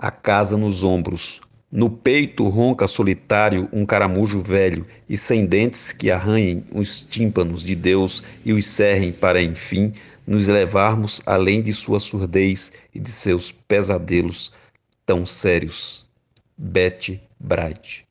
a casa nos ombros. No peito ronca solitário um caramujo velho e sem dentes que arranhem os tímpanos de Deus e os cerrem para, enfim, nos levarmos além de sua surdez e de seus pesadelos tão sérios. Betty Bright